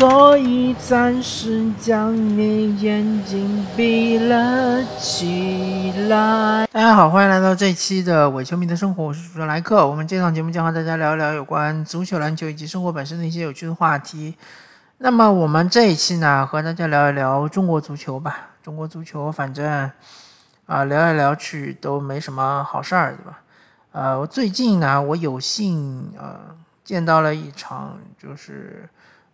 所以暂时将你眼睛闭了起来。大家好，欢迎来到这期的伪球迷的生活，我是主持人莱克。我们这档节目将和大家聊一聊有关足球、篮球以及生活本身的一些有趣的话题。那么我们这一期呢，和大家聊一聊中国足球吧。中国足球，反正啊聊来聊去都没什么好事儿，对吧？呃，最近呢，我有幸呃见到了一场，就是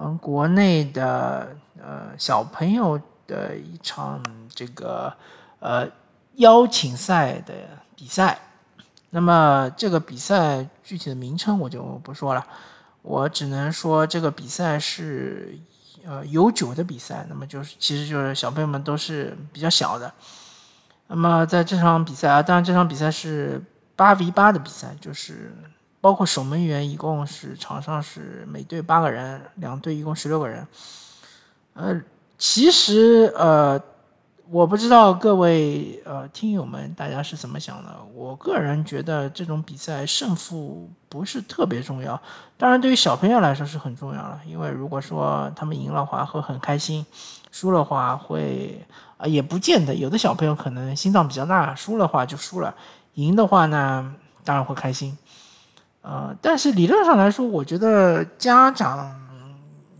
嗯国内的呃小朋友的一场这个呃邀请赛的比赛。那么这个比赛具体的名称我就不说了。我只能说，这个比赛是呃有酒的比赛，那么就是其实就是小朋友们都是比较小的。那么在这场比赛啊，当然这场比赛是八 v 八的比赛，就是包括守门员，一共是场上是每队八个人，两队一共十六个人。呃，其实呃。我不知道各位呃听友们大家是怎么想的？我个人觉得这种比赛胜负不是特别重要，当然对于小朋友来说是很重要了，因为如果说他们赢了话会很开心，输了话会啊也不见得，有的小朋友可能心脏比较大，输了话就输了，赢的话呢当然会开心，呃，但是理论上来说，我觉得家长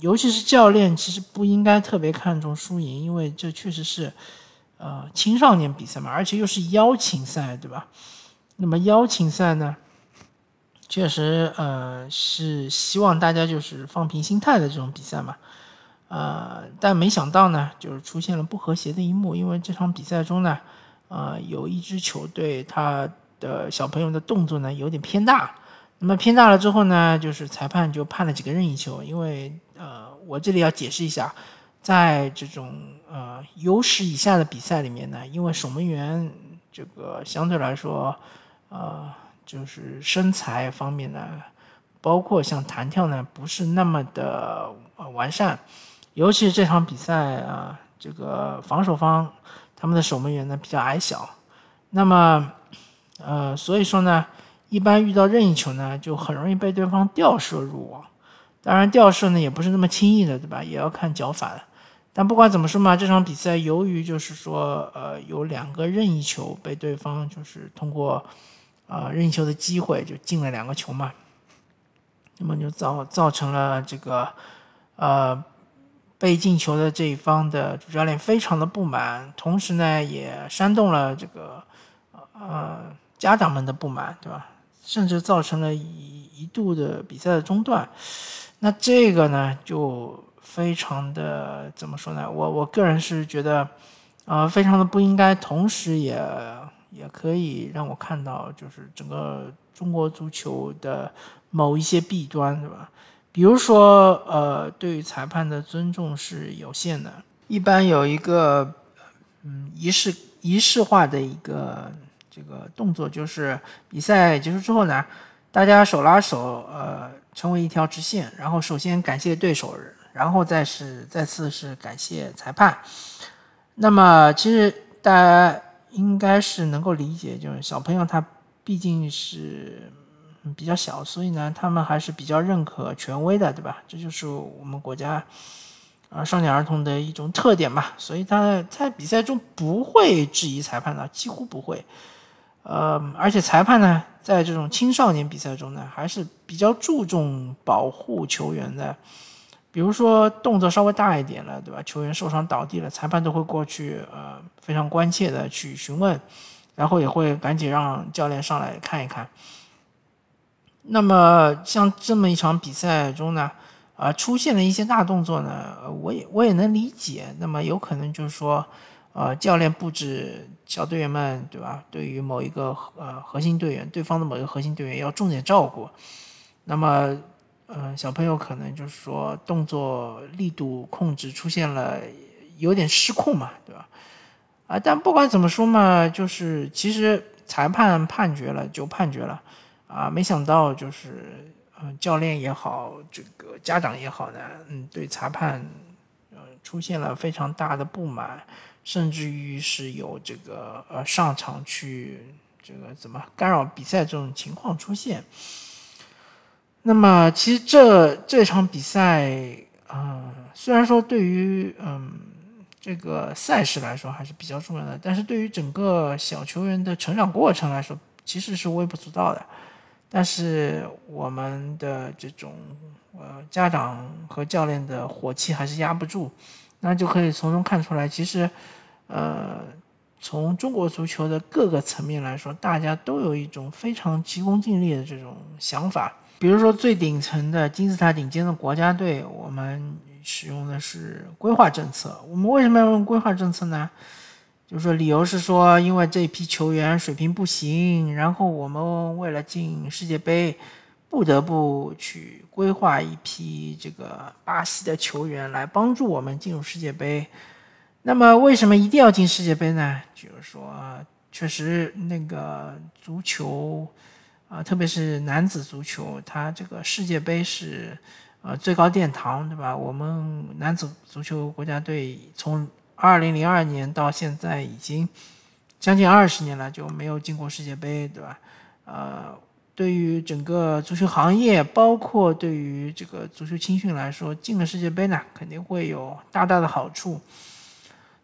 尤其是教练其实不应该特别看重输赢，因为这确实是。呃，青少年比赛嘛，而且又是邀请赛，对吧？那么邀请赛呢，确实呃是希望大家就是放平心态的这种比赛嘛。呃，但没想到呢，就是出现了不和谐的一幕，因为这场比赛中呢，呃，有一支球队他的小朋友的动作呢有点偏大，那么偏大了之后呢，就是裁判就判了几个任意球，因为呃，我这里要解释一下。在这种呃优势以下的比赛里面呢，因为守门员这个相对来说，呃，就是身材方面呢，包括像弹跳呢，不是那么的完善，尤其是这场比赛啊，这个防守方他们的守门员呢比较矮小，那么呃，所以说呢，一般遇到任意球呢，就很容易被对方吊射入网。当然，吊射呢也不是那么轻易的，对吧？也要看脚法的。但不管怎么说嘛，这场比赛由于就是说，呃，有两个任意球被对方就是通过，呃，任意球的机会就进了两个球嘛，那么就造造成了这个，呃，被进球的这一方的主教练非常的不满，同时呢也煽动了这个，呃，家长们的不满，对吧？甚至造成了一一度的比赛的中断。那这个呢就。非常的怎么说呢？我我个人是觉得，呃，非常的不应该，同时也也可以让我看到，就是整个中国足球的某一些弊端，对吧？比如说，呃，对于裁判的尊重是有限的，一般有一个嗯仪式仪式化的一个这个动作，就是比赛结束之后呢，大家手拉手，呃，成为一条直线，然后首先感谢对手。然后再是再次是感谢裁判，那么其实大家应该是能够理解，就是小朋友他毕竟是比较小，所以呢他们还是比较认可权威的，对吧？这就是我们国家啊少年儿童的一种特点嘛，所以他在比赛中不会质疑裁判的，几乎不会。呃，而且裁判呢在这种青少年比赛中呢，还是比较注重保护球员的。比如说动作稍微大一点了，对吧？球员受伤倒地了，裁判都会过去，呃，非常关切的去询问，然后也会赶紧让教练上来看一看。那么像这么一场比赛中呢，啊，出现了一些大动作呢，我也我也能理解。那么有可能就是说，呃，教练布置小队员们，对吧？对于某一个呃核心队员，对方的某一个核心队员要重点照顾。那么。嗯，小朋友可能就是说动作力度控制出现了有点失控嘛，对吧？啊，但不管怎么说嘛，就是其实裁判判决了就判决了，啊，没想到就是嗯，教练也好，这个家长也好呢，嗯，对裁判呃出现了非常大的不满，甚至于是有这个呃上场去这个怎么干扰比赛这种情况出现。那么，其实这这场比赛，啊，虽然说对于嗯这个赛事来说还是比较重要的，但是对于整个小球员的成长过程来说，其实是微不足道的。但是我们的这种呃家长和教练的火气还是压不住，那就可以从中看出来，其实呃从中国足球的各个层面来说，大家都有一种非常急功近利的这种想法。比如说最顶层的金字塔顶尖的国家队，我们使用的是规划政策。我们为什么要用规划政策呢？就是说，理由是说，因为这批球员水平不行，然后我们为了进世界杯，不得不去规划一批这个巴西的球员来帮助我们进入世界杯。那么，为什么一定要进世界杯呢？就是说，确实那个足球啊，特别是男子足球，它这个世界杯是呃最高殿堂，对吧？我们男子足球国家队从二零零二年到现在已经将近二十年了，就没有进过世界杯，对吧？呃，对于整个足球行业，包括对于这个足球青训来说，进了世界杯呢，肯定会有大大的好处。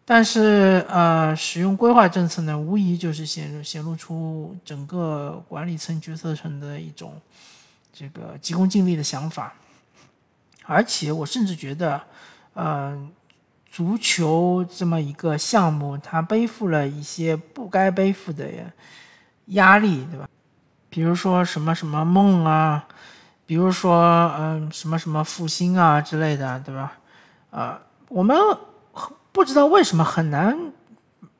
但是，呃，使用规划政策呢，无疑就是显显露出整个管理层、决策层的一种这个急功近利的想法。而且，我甚至觉得，嗯。足球这么一个项目，它背负了一些不该背负的压力，对吧？比如说什么什么梦啊，比如说嗯什么什么复兴啊之类的，对吧？啊，我们不知道为什么很难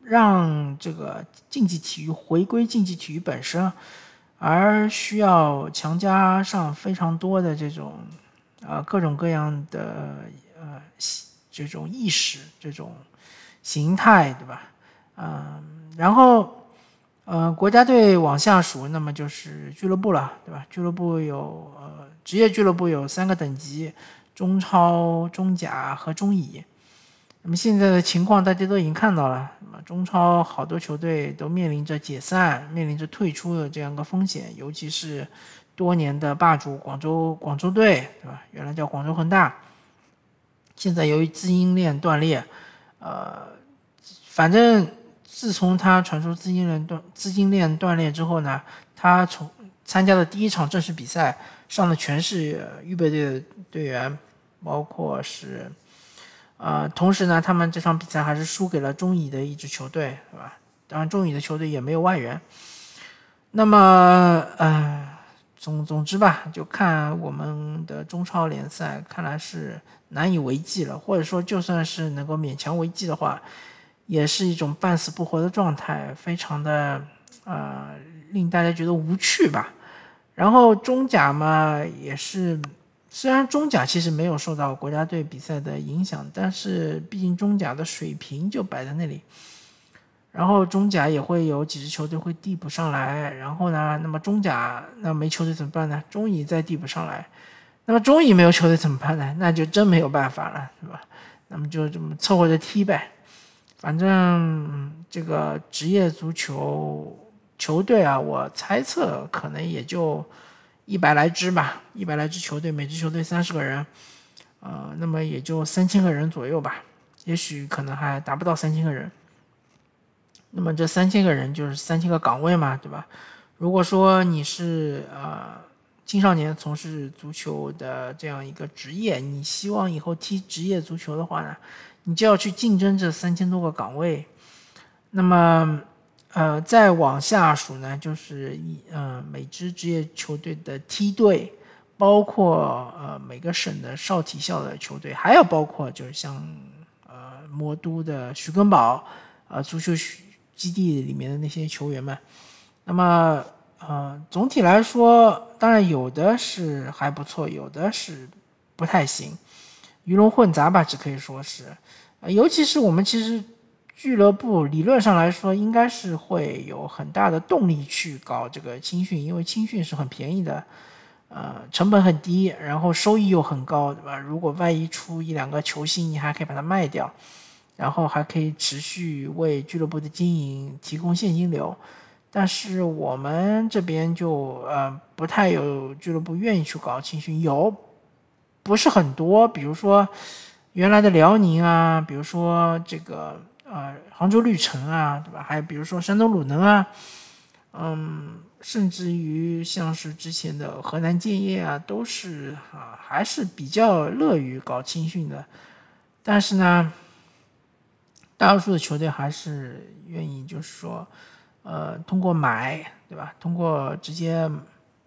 让这个竞技体育回归竞技体育本身，而需要强加上非常多的这种啊各种各样的呃。这种意识、这种形态，对吧？嗯，然后，呃，国家队往下数，那么就是俱乐部了，对吧？俱乐部有呃，职业俱乐部有三个等级：中超、中甲和中乙。那么现在的情况大家都已经看到了，那么中超好多球队都面临着解散、面临着退出的这样一个风险，尤其是多年的霸主广州广州队，对吧？原来叫广州恒大。现在由于资金链断裂，呃，反正自从他传出资金链断资金链断裂之后呢，他从参加的第一场正式比赛上的全是预备队的队员，包括是，呃，同时呢，他们这场比赛还是输给了中乙的一支球队，是吧？当然，中乙的球队也没有外援。那么，呃，总总之吧，就看我们的中超联赛，看来是。难以为继了，或者说就算是能够勉强为继的话，也是一种半死不活的状态，非常的呃令大家觉得无趣吧。然后中甲嘛，也是虽然中甲其实没有受到国家队比赛的影响，但是毕竟中甲的水平就摆在那里。然后中甲也会有几支球队会递补上来，然后呢，那么中甲那没球队怎么办呢？中乙再递补上来。那么中乙没有球队怎么办呢？那就真没有办法了，是吧？那么就这么凑合着踢呗。反正这个职业足球球队啊，我猜测可能也就一百来支吧，一百来支球队，每支球队三十个人，呃，那么也就三千个人左右吧，也许可能还达不到三千个人。那么这三千个人就是三千个岗位嘛，对吧？如果说你是呃。青少年从事足球的这样一个职业，你希望以后踢职业足球的话呢，你就要去竞争这三千多个岗位。那么，呃，再往下数呢，就是一呃每支职业球队的梯队，包括呃每个省的少体校的球队，还有包括就是像呃魔都的徐根宝呃足球基地里面的那些球员们。那么。呃，总体来说，当然有的是还不错，有的是不太行，鱼龙混杂吧，只可以说是。尤其是我们其实俱乐部理论上来说，应该是会有很大的动力去搞这个青训，因为青训是很便宜的，呃，成本很低，然后收益又很高，对吧？如果万一出一两个球星，你还可以把它卖掉，然后还可以持续为俱乐部的经营提供现金流。但是我们这边就呃不太有俱乐部愿意去搞青训，有不是很多，比如说原来的辽宁啊，比如说这个呃杭州绿城啊，对吧？还有比如说山东鲁能啊，嗯，甚至于像是之前的河南建业啊，都是啊还是比较乐于搞青训的。但是呢，大多数的球队还是愿意就是说，呃，通过买，对吧？通过直接。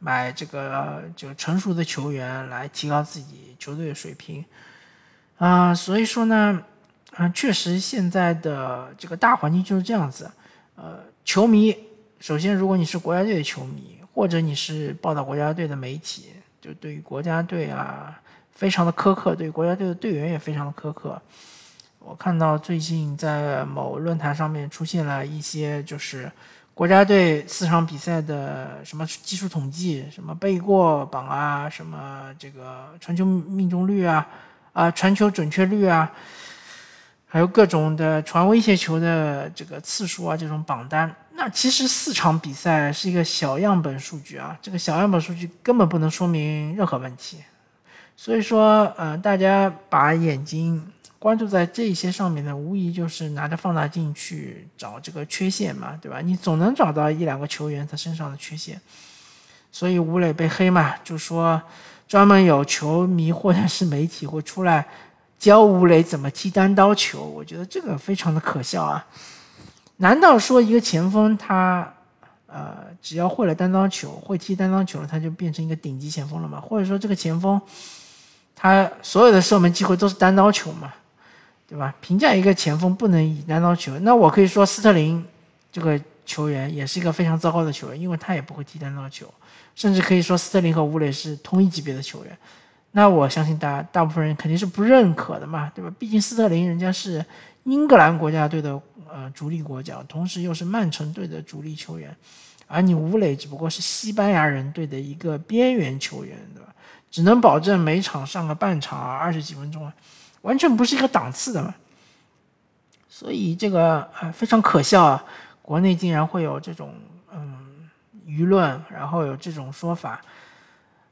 买这个就成熟的球员来提高自己球队的水平，啊，所以说呢，啊，确实现在的这个大环境就是这样子。呃，球迷首先，如果你是国家队的球迷，或者你是报道国家队的媒体，就对于国家队啊非常的苛刻，对国家队的队员也非常的苛刻。我看到最近在某论坛上面出现了一些就是。国家队四场比赛的什么技术统计，什么背过榜啊，什么这个传球命中率啊，啊传球准确率啊，还有各种的传威胁球的这个次数啊，这种榜单，那其实四场比赛是一个小样本数据啊，这个小样本数据根本不能说明任何问题，所以说，呃，大家把眼睛。关注在这些上面呢，无疑就是拿着放大镜去找这个缺陷嘛，对吧？你总能找到一两个球员他身上的缺陷。所以吴磊被黑嘛，就说专门有球迷或者是媒体会出来教吴磊怎么踢单刀球，我觉得这个非常的可笑啊！难道说一个前锋他呃只要会了单刀球，会踢单刀球了，他就变成一个顶级前锋了吗？或者说这个前锋他所有的射门机会都是单刀球吗？对吧？评价一个前锋不能以单刀球，那我可以说斯特林这个球员也是一个非常糟糕的球员，因为他也不会踢单刀球，甚至可以说斯特林和吴磊是同一级别的球员。那我相信大大部分人肯定是不认可的嘛，对吧？毕竟斯特林人家是英格兰国家队的呃主力国脚，同时又是曼城队的主力球员，而你吴磊只不过是西班牙人队的一个边缘球员，对吧？只能保证每场上个半场啊，二十几分钟啊。完全不是一个档次的嘛，所以这个呃非常可笑啊！国内竟然会有这种嗯舆论，然后有这种说法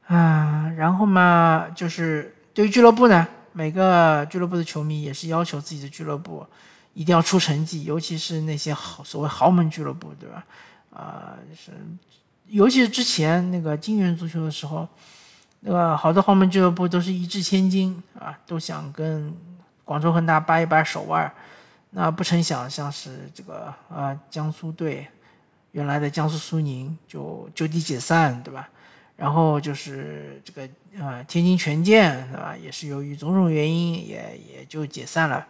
啊，然后嘛就是对于俱乐部呢，每个俱乐部的球迷也是要求自己的俱乐部一定要出成绩，尤其是那些豪所谓豪门俱乐部，对吧？啊是，尤其是之前那个金元足球的时候。那个好多豪门俱乐部都是一掷千金啊，都想跟广州恒大掰一掰手腕那不成想，像是这个啊江苏队，原来的江苏苏宁就就地解散，对吧？然后就是这个呃天津权健，对吧？也是由于种种原因，也也就解散了。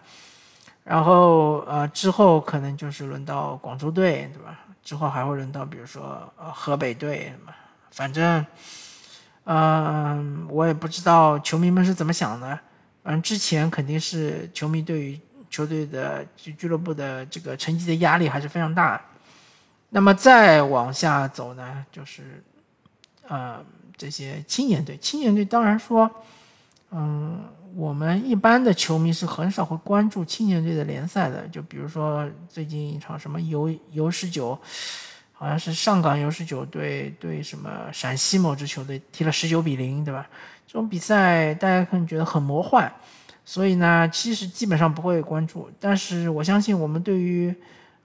然后呃之后可能就是轮到广州队，对吧？之后还会轮到比如说呃河北队什么，反正。嗯，我也不知道球迷们是怎么想的。嗯，之前肯定是球迷对于球队的俱俱乐部的这个成绩的压力还是非常大。那么再往下走呢，就是，呃，这些青年队，青年队当然说，嗯，我们一般的球迷是很少会关注青年队的联赛的。就比如说最近一场什么尤尤十九。好像是上港优十九队对什么陕西某支球队踢了十九比零，对吧？这种比赛大家可能觉得很魔幻，所以呢，其实基本上不会关注。但是我相信我们对于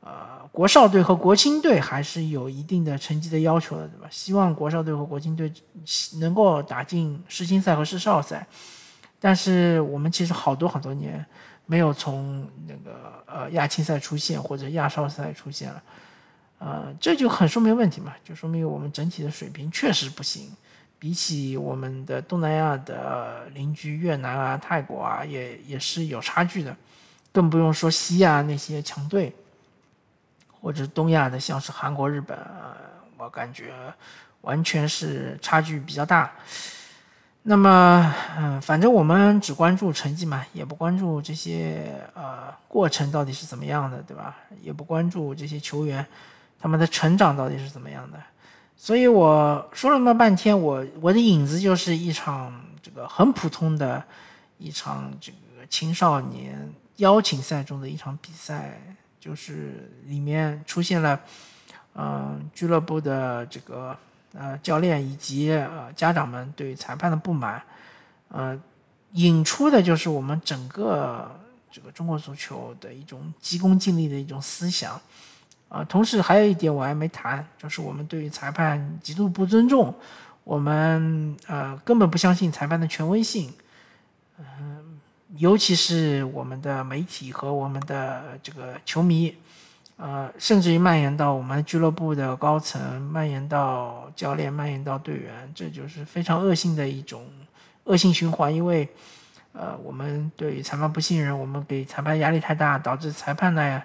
呃国少队和国青队还是有一定的成绩的要求的，对吧？希望国少队和国青队能够打进世青赛和世少赛。但是我们其实好多好多年没有从那个呃亚青赛出现或者亚少赛出现了。呃，这就很说明问题嘛，就说明我们整体的水平确实不行，比起我们的东南亚的邻居越南啊、泰国啊，也也是有差距的，更不用说西亚那些强队，或者东亚的像是韩国、日本，我感觉完全是差距比较大。那么，嗯，反正我们只关注成绩嘛，也不关注这些呃过程到底是怎么样的，对吧？也不关注这些球员。他们的成长到底是怎么样的？所以我说了那么半天，我我的影子就是一场这个很普通的一场这个青少年邀请赛中的一场比赛，就是里面出现了，嗯，俱乐部的这个呃教练以及呃家长们对裁判的不满，呃，引出的就是我们整个这个中国足球的一种急功近利的一种思想，啊，同时还有一点我还没谈，就是我们对于裁判极度不尊重，我们呃根本不相信裁判的权威性，嗯，尤其是我们的媒体和我们的这个球迷，呃，甚至于蔓延到我们俱乐部的高层，蔓延到教练，蔓延到队员，这就是非常恶性的一种。恶性循环，因为，呃，我们对裁判不信任，我们给裁判压力太大，导致裁判的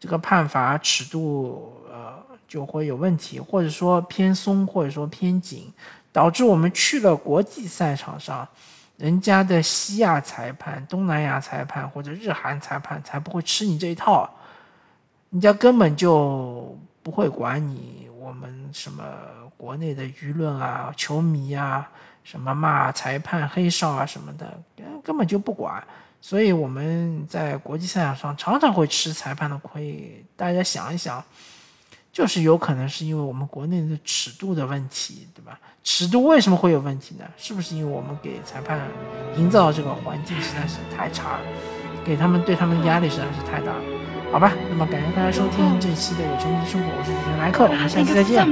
这个判罚尺度，呃，就会有问题，或者说偏松，或者说偏紧，导致我们去了国际赛场上，人家的西亚裁判、东南亚裁判或者日韩裁判才不会吃你这一套，人家根本就不会管你，我们什么国内的舆论啊、球迷啊。什么骂裁判黑哨啊什么的，根本就不管。所以我们在国际赛场上常常会吃裁判的亏。大家想一想，就是有可能是因为我们国内的尺度的问题，对吧？尺度为什么会有问题呢？是不是因为我们给裁判营造这个环境实在是太差了，给他们对他们的压力实在是太大了？好吧，那么感谢大家收听这期的《有球迷的生活》，我是主持人莱克，我们下期再见。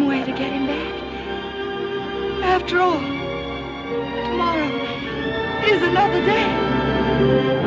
tomorrow is another day.